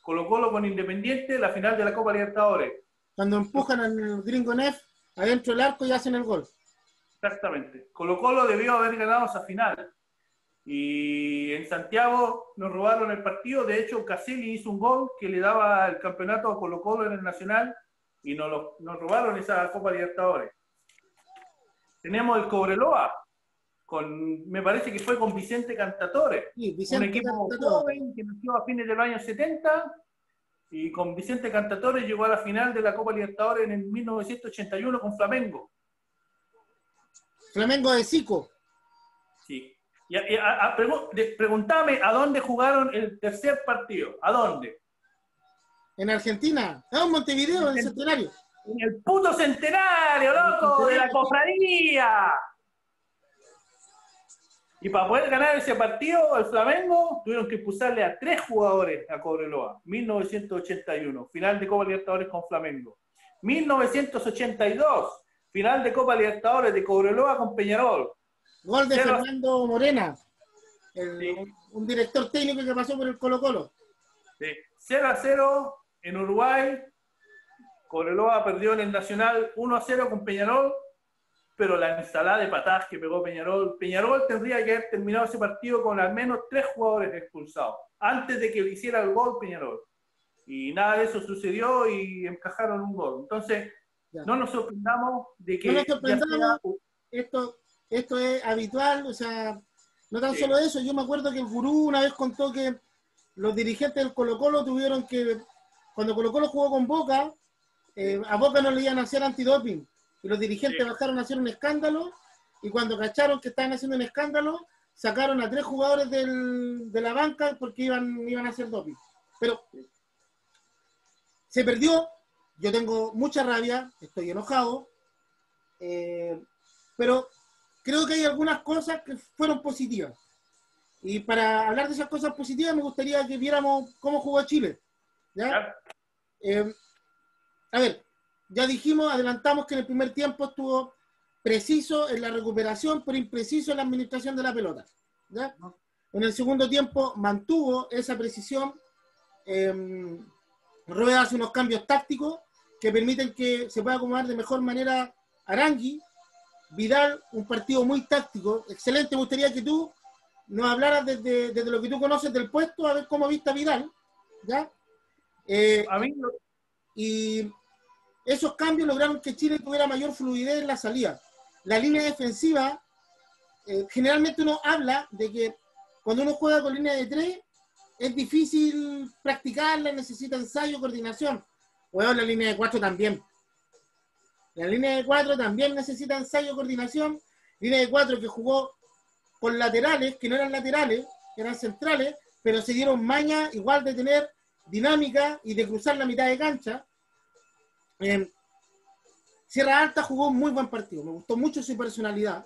Colo Colo con Independiente, la final de la Copa Libertadores. Cuando empujan al gringo Neff adentro del arco y hacen el gol. Exactamente. Colo Colo debió haber ganado esa final. Y en Santiago nos robaron el partido. De hecho, Caselli hizo un gol que le daba el campeonato a Colo Colo en el Nacional y nos, lo- nos robaron esa Copa Libertadores. Tenemos el Cobreloa, con, me parece que fue con Vicente Cantatore, Sí, un Vicente equipo canta todo. joven que nació a fines de los años 70 y con Vicente Cantatore llegó a la final de la Copa Libertadores en el 1981 con Flamengo. Flamengo de Zico. Sí. Y a- y a- a- pregu- de- pregúntame a dónde jugaron el tercer partido. ¿A dónde? En Argentina. Ah, en Montevideo, en el centenario. En el puto centenario, loco, de la cofradía. Y para poder ganar ese partido, el Flamengo tuvieron que expulsarle a tres jugadores a Cobreloa. 1981, final de Copa Libertadores con Flamengo. 1982, final de Copa Libertadores de Cobreloa con Peñarol. Gol de Cero. Fernando Morena. el- Sí. Un director técnico que pasó por el Colo Colo. Sí. 0 a 0 en Uruguay. Cobreloa perdió en el Nacional 1 a 0 con Peñarol, pero la ensalada de patadas que pegó Peñarol. Peñarol tendría que haber terminado ese partido con al menos tres jugadores expulsados antes de que le hiciera el gol Peñarol. Y nada de eso sucedió y encajaron un gol. Entonces, Ya. no nos sorprendamos de que. No nos ya sorprendamos. sea- Esto, esto es habitual, o sea, no tan Sí. solo eso. Yo me acuerdo que el gurú una vez contó que los dirigentes del Colo Colo tuvieron que, cuando Colo Colo jugó con Boca, eh, a Boca no le iban a hacer antidoping. Y los dirigentes Sí. bajaron a hacer un escándalo y cuando cacharon que estaban haciendo un escándalo, sacaron a tres jugadores del- de la banca porque iban, iban a hacer doping. Pero se perdió, yo tengo mucha rabia, estoy enojado, eh, pero creo que hay algunas cosas que fueron positivas. Y para hablar de esas cosas positivas, me gustaría que viéramos cómo jugó Chile. ¿ya? Eh, a ver, ya dijimos, adelantamos que en el primer tiempo estuvo preciso en la recuperación, pero impreciso en la administración de la pelota. ¿ya? En el segundo tiempo mantuvo esa precisión. Eh, Rueda hace unos cambios tácticos que permiten que se pueda acomodar de mejor manera Arangui. Vidal, un partido muy táctico, excelente. Me gustaría que tú nos hablaras desde, lo que tú conoces del puesto, a ver cómo viste a Vidal. ¿ya? Eh, a mí Y esos cambios lograron que Chile tuviera mayor fluidez en la salida. La línea defensiva, eh, generalmente uno habla de que cuando uno juega con línea de tres, es difícil practicarla, necesita ensayo, coordinación. Bueno, la línea de cuatro también. La línea de cuatro también necesita ensayo, coordinación. Línea de cuatro que jugó con laterales, que no eran laterales, eran centrales, pero se dieron maña igual de tener dinámica y de cruzar la mitad de cancha. Eh, Sierra Alta jugó un muy buen partido, me gustó mucho su personalidad,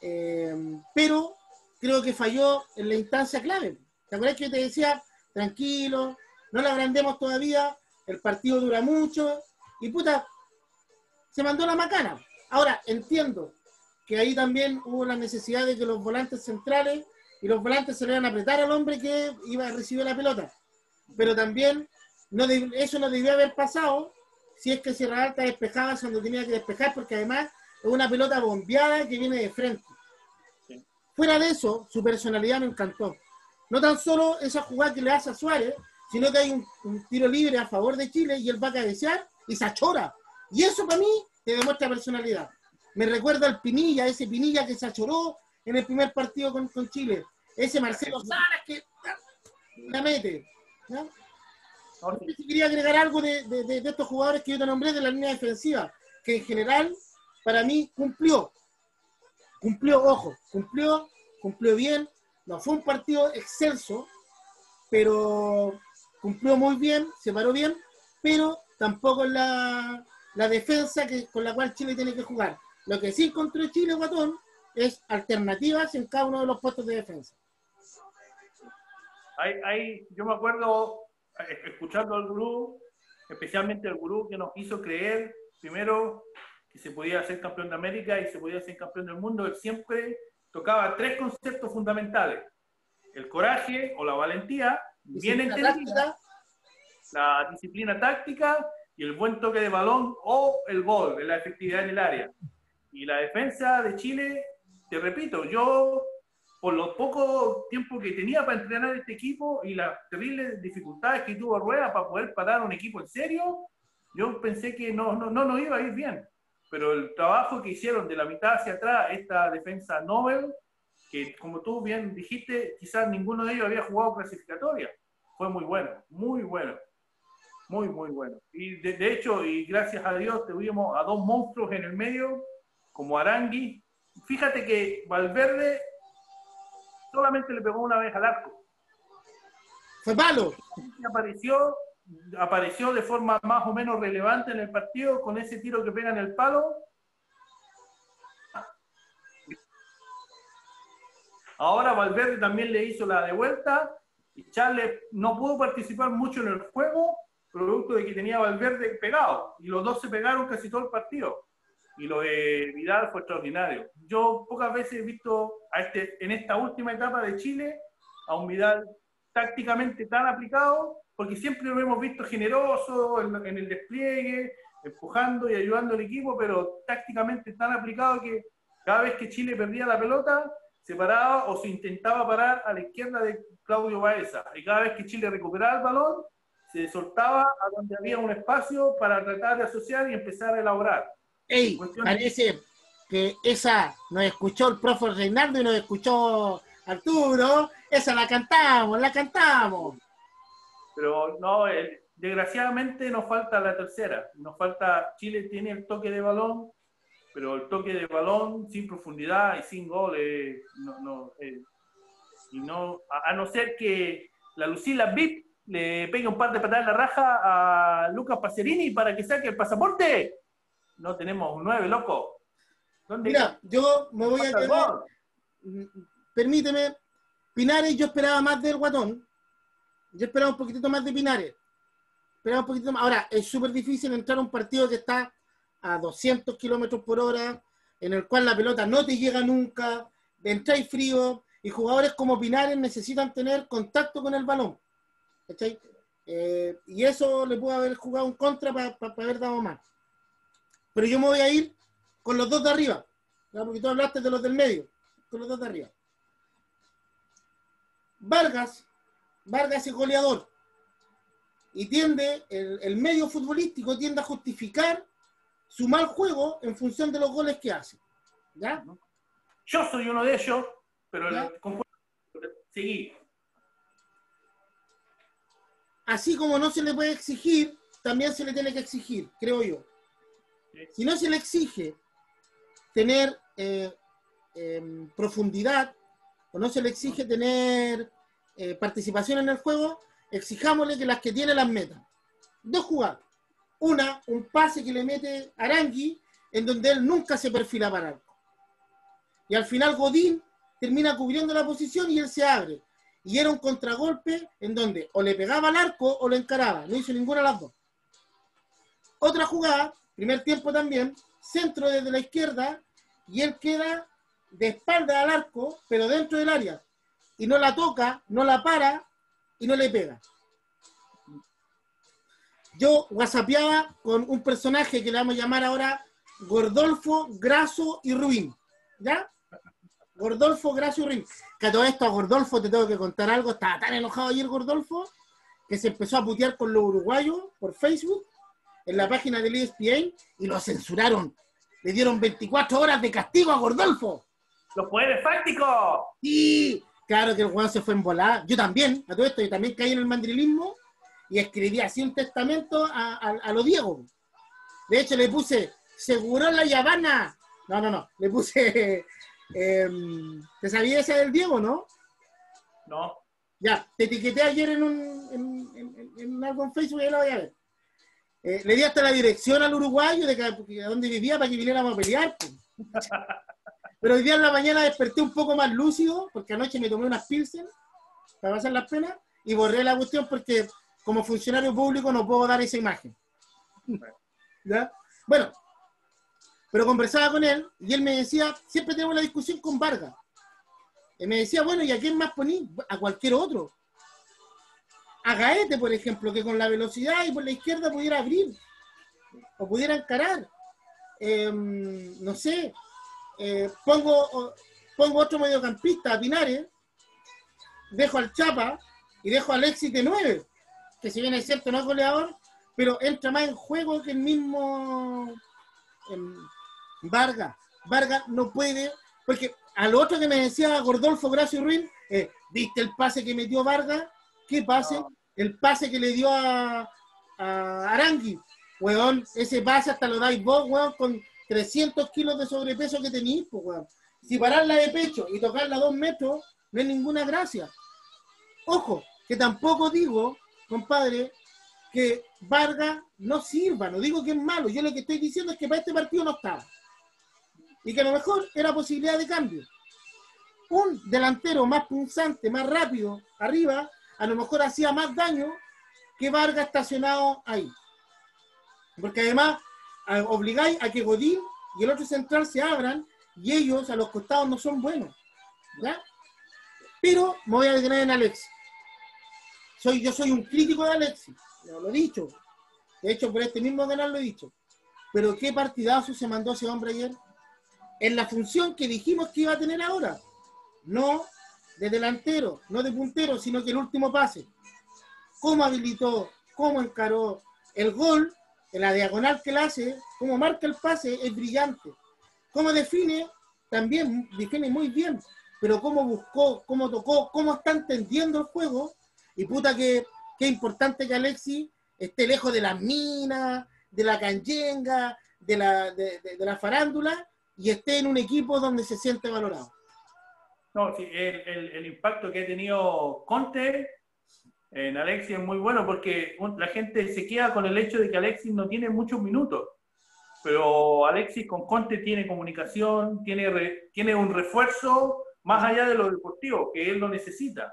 eh, pero creo que falló en la instancia clave. ¿Te acuerdas que yo te decía, tranquilo, no la agrandemos todavía, el partido dura mucho, y puta, se mandó la macana. Ahora, entiendo que ahí también hubo la necesidad de que los volantes centrales y los volantes se le iban a apretar al hombre que iba a recibir la pelota. Pero también eso no debió haber pasado si es que Sierra Alta despejaba cuando tenía que despejar, porque además es una pelota bombeada que viene de frente. Fuera de eso, su personalidad me encantó. No tan solo esa jugada que le hace a Suárez, sino que hay un, tiro libre a favor de Chile y él va a cabecear y se achora. Y eso para mí te demuestra personalidad. Me recuerda al Pinilla, ese Pinilla que se achoró en el primer partido con, Chile. Ese Marcelo Salas que la mete. ¿no? Si quería agregar algo de, de, estos jugadores que yo te nombré de la línea defensiva, que en general para mí cumplió. Cumplió, ojo, cumplió, cumplió bien. No fue un partido excelso, pero cumplió muy bien, se paró bien, pero tampoco la, la defensa que, con la cual Chile tiene que jugar. Lo que sí encontró Chile, Guatón, es alternativas en cada uno de los puestos de defensa. Hay, hay, yo me acuerdo escuchando al gurú, especialmente el gurú que nos hizo creer, primero, que se podía ser campeón de América y se podía ser campeón del mundo, él siempre tocaba tres conceptos fundamentales. El coraje o la valentía, bien entendida, la disciplina táctica y el buen toque de balón o el gol, la efectividad en el área. Y la defensa de Chile, te repito, yo por lo poco tiempo que tenía para entrenar este equipo y las terribles dificultades que tuvo Rueda para poder parar un equipo en serio, yo pensé que no, no, no nos iba a ir bien. Pero el trabajo que hicieron de la mitad hacia atrás, esta defensa Nobel, que como tú bien dijiste, quizás ninguno de ellos había jugado clasificatoria, fue muy bueno, muy bueno, muy, muy bueno. Y de, de hecho, y gracias a Dios, tuvimos a dos monstruos en el medio, como Arangui. Fíjate que Valverde solamente le pegó una vez al arco. Fue malo. apareció, apareció de forma más o menos relevante en el partido con ese tiro que pega en el palo. Ahora Valverde también le hizo la de vuelta y Charles no pudo participar mucho en el juego, producto de que tenía Valverde pegado. Y los dos se pegaron casi todo el partido y lo de Vidal fue extraordinario. Yo pocas veces he visto a este, en esta última etapa de Chile a un Vidal tácticamente tan aplicado, porque siempre lo hemos visto generoso en, en el despliegue, empujando y ayudando al equipo, pero tácticamente tan aplicado que cada vez que Chile perdía la pelota, se paraba o se intentaba parar a la izquierda de Claudio Baeza. Y cada vez que Chile recuperaba el balón, se soltaba a donde había un espacio para tratar de asociar y empezar a elaborar. Ey, parece que esa nos escuchó el profe Reinaldo y nos escuchó Arturo. Esa la cantamos, la cantamos. Pero no, eh, desgraciadamente nos falta la tercera. Nos falta, Chile tiene el toque de balón, pero el toque de balón sin profundidad y sin goles. No, no, eh, y no, a, no ser que la Lucila Vip le pegue un par de patadas en la raja a Lucas Pacerini para que saque el pasaporte no tenemos un 9, loco. Mira, yo me voy a quedar. Permíteme, Pinares, yo esperaba más del Guatón. Yo esperaba un poquitito más de Pinares. Esperaba un poquitito más. Ahora, es súper difícil entrar a un partido que está a 200 kilómetros por hora, en el cual la pelota no te llega nunca, entráis frío, y jugadores como Pinares necesitan tener contacto con el balón. ¿cachai? Eh, y eso le pudo haber jugado un contra para haber dado más. Pero yo me voy a ir con los dos de arriba, porque tú hablaste de los del medio, con los dos de arriba. Vargas, Vargas es goleador y tiende, el, medio futbolístico tiende a justificar su mal juego en función de los goles que hace. ¿Ya? Yo soy uno de ellos, pero seguí. Así como no se le puede exigir, también se le tiene que exigir, creo yo. Si no se le exige tener eh, em, profundidad o no se le exige tener eh, participación en el juego, exijámosle que las que tiene las metas. Dos jugadas. Una, un pase que le mete Arangui, en donde él nunca se perfila para arco. Y al final Godín termina cubriendo la posición y él se abre. Y era un contragolpe en donde o le pegaba al arco o lo encaraba. No hizo ninguna de las dos. Otra jugada, primer tiempo también, centro desde la izquierda y él queda de espalda al arco, pero dentro del área y no la toca, no la para y no le pega. Yo whatsappeaba con un personaje que le vamos a llamar ahora Gordolfo, Graso y Rubín. ¿Ya? Gordolfo, Graso y Rubín. Que a todo esto a Gordolfo te tengo que contar algo. Estaba tan enojado ayer Gordolfo que se empezó a putear con los uruguayos por Facebook en la página del ESPN y lo censuraron. Le dieron 24 horas de castigo a Gordolfo. ¡Los poderes fácticos! Sí, Claro que el Juan se fue en volada. Yo también, a todo esto, yo también caí en el mandrilismo y escribí así un testamento a, a, lo Diego. De hecho, le puse, seguro la Yavana. No, no, no. Le puse, eh, ¿te sabía esa del Diego, no? No. Ya, te etiqueté ayer en, un, en, en, algo en Facebook y lo voy a ver. Eh, le di hasta la dirección al uruguayo de, que, donde vivía para que viniéramos a pelear. Pero hoy día en la mañana desperté un poco más lúcido, porque anoche me tomé unas pilsen para pasar las penas y borré la cuestión porque como funcionario público no puedo dar esa imagen. ¿Ya? Bueno, pero conversaba con él y él me decía, siempre tenemos la discusión con Vargas. Y me decía, bueno, ¿y a quién más poní? A cualquier otro. A Gaete, por ejemplo, que con la velocidad y por la izquierda pudiera abrir o pudiera encarar. Em, no sé, eh, pongo, pongo otro mediocampista a Pinares, dejo al Chapa y dejo a Alexis de 9, que si bien es cierto no es goleador, pero entra más en juego que el mismo Vargas. Vargas no puede, porque al otro que me decía Gordolfo Gracio Ruiz, eh, ¿viste el pase que metió Vargas? ¿Qué pase? El pase que le dio a, a Arangui. Weón, ese pase hasta lo dais vos, weón, con 300 kilos de sobrepeso que tenéis, pues, weón. Si pararla de pecho y tocarla dos metros, no es ninguna gracia. Ojo, que tampoco digo, compadre, que Vargas no sirva, no digo que es malo, yo lo que estoy diciendo es que para este partido no estaba. Y que a lo mejor era posibilidad de cambio. Un delantero más punzante, más rápido, arriba, a lo mejor hacía más daño que Vargas estacionado ahí. Porque además obligáis a que Godín y el otro central se abran y ellos a los costados no son buenos. ¿ya? Pero me voy a detener en Alexis. Soy, yo soy un crítico de Alexis, lo he dicho. De hecho, por este mismo canal lo he dicho. Pero qué partidazo se mandó ese hombre ayer en la función que dijimos que iba a tener ahora. No de delantero, no de puntero, sino que el último pase. Cómo habilitó, cómo encaró el gol en la diagonal que él hace, cómo marca el pase, es brillante. Cómo define, también define muy bien, pero cómo buscó, cómo tocó, cómo está entendiendo el juego. Y puta que, qué importante que Alexis esté lejos de las minas, de la canyenga, de la, de, la farándula, y esté en un equipo donde se siente valorado. No, sí, el, el, el impacto que ha tenido Conte en Alexis es muy bueno porque la gente se queda con el hecho de que Alexis no tiene muchos minutos. Pero Alexis con Conte tiene comunicación, tiene, tiene un refuerzo más allá de lo deportivo, que él lo necesita.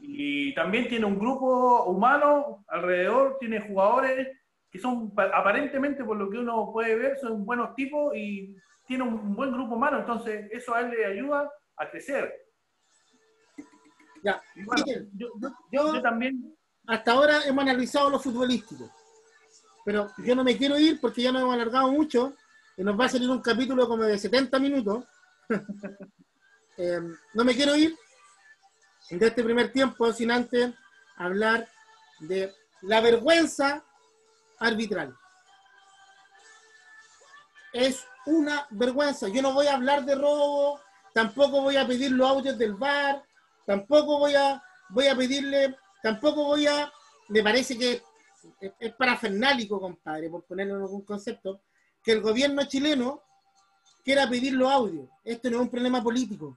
Y también tiene un grupo humano alrededor, tiene jugadores que son aparentemente, por lo que uno puede ver, son buenos tipos y tiene un buen grupo humano, entonces eso a él le ayuda a crecer. Ya, yo, también. Hasta ahora hemos analizado lo futbolístico, pero yo no me quiero ir porque ya nos hemos alargado mucho y nos va a salir un capítulo como de 70 minutos. Eh, no me quiero ir de este primer tiempo sin antes hablar de la vergüenza arbitral. Es una vergüenza. Yo no voy a hablar de robo, tampoco voy a pedir los audios del bar, tampoco voy a, voy a pedirle, tampoco voy a, me parece que es, es parafernálico, compadre, por ponerlo en algún concepto, que el gobierno chileno quiera pedir los audios. Esto no es un problema político,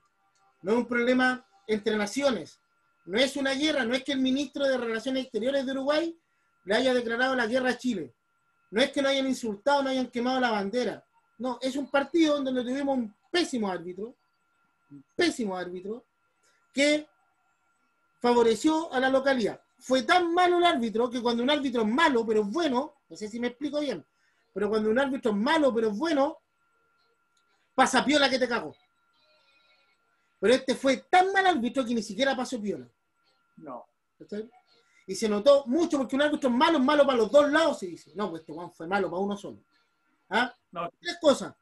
no es un problema entre naciones, no es una guerra, no es que el ministro de Relaciones Exteriores de Uruguay le haya declarado la guerra a Chile. No es que no hayan insultado, no hayan quemado la bandera. No, es un partido donde tuvimos un pésimo árbitro, un pésimo árbitro, que favoreció a la localidad. Fue tan malo el árbitro que cuando un árbitro es malo, pero es bueno, no sé si me explico bien, pero cuando un árbitro es malo, pero es bueno, pasa piola que te cago. Pero este fue tan mal árbitro que ni siquiera pasó piola. No. Y se notó mucho porque un árbitro es malo, es malo para los dos lados, se dice. No, pues este Juan fue malo para uno solo. ¿Ah? Tres cosas.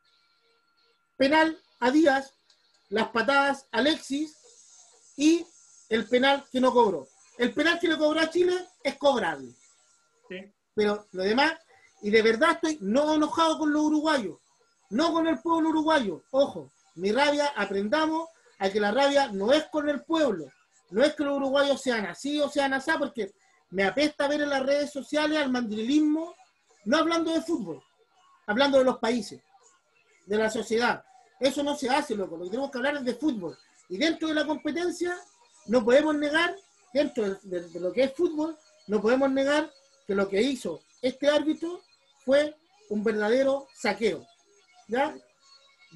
Penal a Díaz, las patadas Alexis y el penal que no cobró. El penal que le cobró a Chile es cobrable. Pero lo demás, y de verdad estoy no enojado con los uruguayos, no con el pueblo uruguayo. Ojo, mi rabia, aprendamos a que la rabia no es con el pueblo, no es que los uruguayos sean así o sean así, porque me apesta ver en las redes sociales al mandrilismo, no hablando de fútbol, hablando de los países, de la sociedad. Eso no se hace, loco. Lo que tenemos que hablar es de fútbol. Y dentro de la competencia, no podemos negar, dentro de, lo que es fútbol, no podemos negar que lo que hizo este árbitro fue un verdadero saqueo. ¿Ya?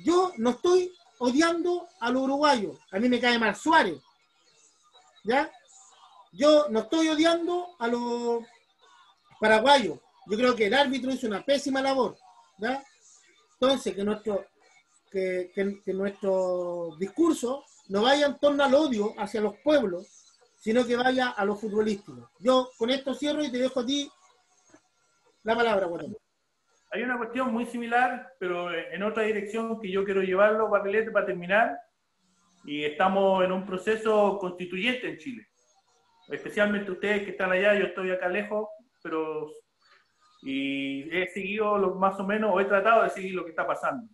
Yo no estoy odiando a los uruguayos. A mí me cae mal Suárez. ¿Ya? Yo no estoy odiando a los paraguayos. Yo creo que el árbitro hizo una pésima labor. ¿ya? Entonces, que nuestro, que, nuestro discurso no vaya en torno al odio hacia los pueblos, sino que vaya a los futbolísticos. Yo con esto cierro y te dejo a ti la palabra, Guatemala. Hay una cuestión muy similar, pero en otra dirección que yo quiero llevarlo, Barrilete, para terminar. Y estamos en un proceso constituyente en Chile. Especialmente ustedes que están allá, yo estoy acá lejos, pero y he seguido lo, más o menos, o he tratado de seguir lo que está pasando.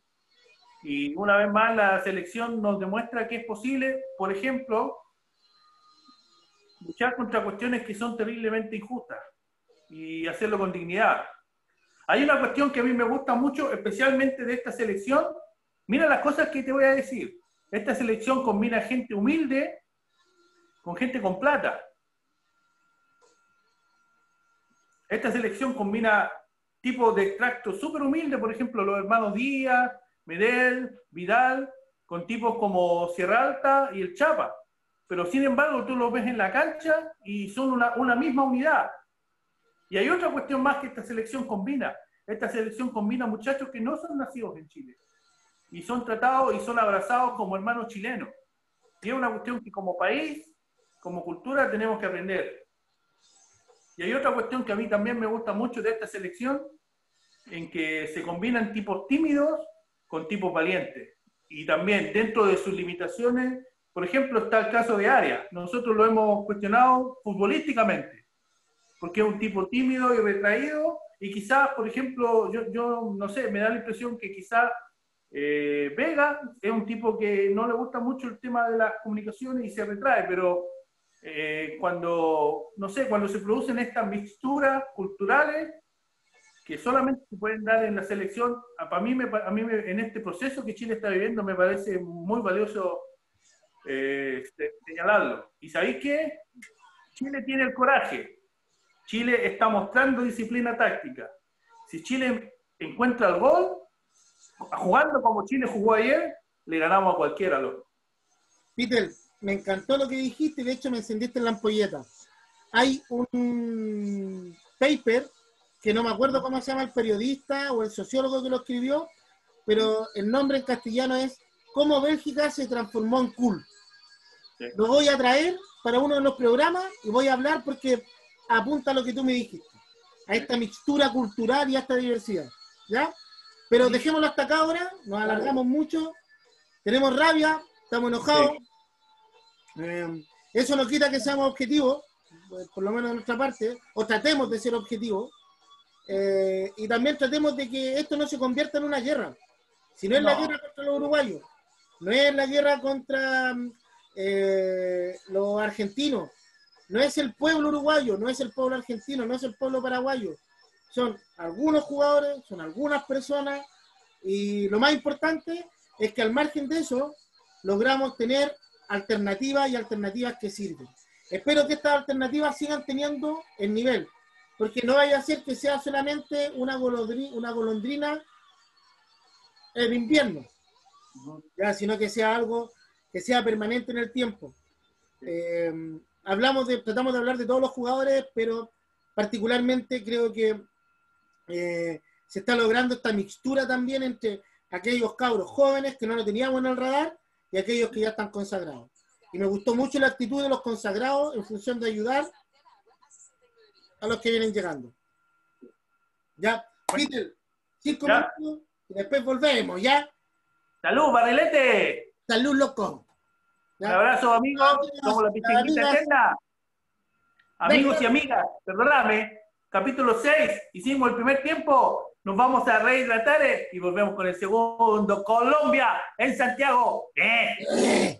Y una vez más la selección nos demuestra que es posible, por ejemplo, luchar contra cuestiones que son terriblemente injustas y hacerlo con dignidad. Hay una cuestión que a mí me gusta mucho, especialmente de esta selección. Mira las cosas que te voy a decir. Esta selección combina gente humilde con gente con plata. Esta selección combina tipos de extracto súper humildes, por ejemplo, los hermanos Díaz, Medel, Vidal, con tipos como Sierra Alta y el Chapa. Pero sin embargo, tú los ves en la cancha y son una, una misma unidad. Y hay otra cuestión más que esta selección combina. Esta selección combina muchachos que no son nacidos en Chile y son tratados y son abrazados como hermanos chilenos. Y es una cuestión que como país, como cultura, tenemos que aprender. Y hay otra cuestión que a mí también me gusta mucho de esta selección, en que se combinan tipos tímidos con tipos valientes. Y también dentro de sus limitaciones, por ejemplo, está el caso de Arias. Nosotros lo hemos cuestionado futbolísticamente, porque es un tipo tímido y retraído, y quizás, por ejemplo, yo, yo no sé, me da la impresión que quizás eh, Vega es un tipo que no le gusta mucho el tema de las comunicaciones y se retrae, pero eh, cuando, no sé, cuando se producen estas mixturas culturales que solamente se pueden dar en la selección, para mí, me, a mí en este proceso que Chile está viviendo me parece muy valioso eh, señalarlo. ¿Y sabéis qué? Chile tiene el coraje. Chile está mostrando disciplina táctica. Si Chile encuentra el gol, jugando como Chile jugó ayer, le ganamos a cualquiera. Loco. Peter, me encantó lo que dijiste, de hecho me encendiste la ampolleta. Hay un paper, que no me acuerdo cómo se llama el periodista o el sociólogo que lo escribió, pero el nombre en castellano es Cómo Bélgica se transformó en cool. Lo voy a traer para uno de los programas y voy a hablar porque apunta a lo que tú me dijiste, a esta mixtura cultural y a esta diversidad. ¿Ya? Pero dejémoslo hasta acá ahora, nos alargamos mucho, tenemos rabia, estamos enojados. Eh, eso no quita que seamos objetivos, por lo menos de nuestra parte, o tratemos de ser objetivos. Eh, y también tratemos de que esto no se convierta en una guerra. Si no es la guerra contra los uruguayos, no es la guerra contra eh, los argentinos, no es el pueblo uruguayo, no es el pueblo argentino, no es el pueblo paraguayo. Son algunos jugadores, son algunas personas y lo más importante es que al margen de eso logramos tener alternativas y alternativas que sirven. Espero que estas alternativas sigan teniendo el nivel, porque no vaya a ser que sea solamente una golondrina, una golondrina en invierno, ya, sino que sea algo que sea permanente en el tiempo. Eh, hablamos de, tratamos de hablar de todos los jugadores, pero particularmente creo que eh, se está logrando esta mixtura también entre aquellos cabros jóvenes que no lo teníamos en el radar y aquellos que ya están consagrados. Y me gustó mucho la actitud de los consagrados en función de ayudar a los que vienen llegando. Ya, Peter, cinco minutos y después volvemos, ¿ya? ¡Salud, barrilete! ¡Salud, loco! Un abrazo, amigos. Somos la Pichinguita Eterna. Amigos y amigas, perdóname. Capítulo 6. Hicimos el primer tiempo. Nos vamos a rehidratar y volvemos con el segundo. Colombia en Santiago. ¡Eh!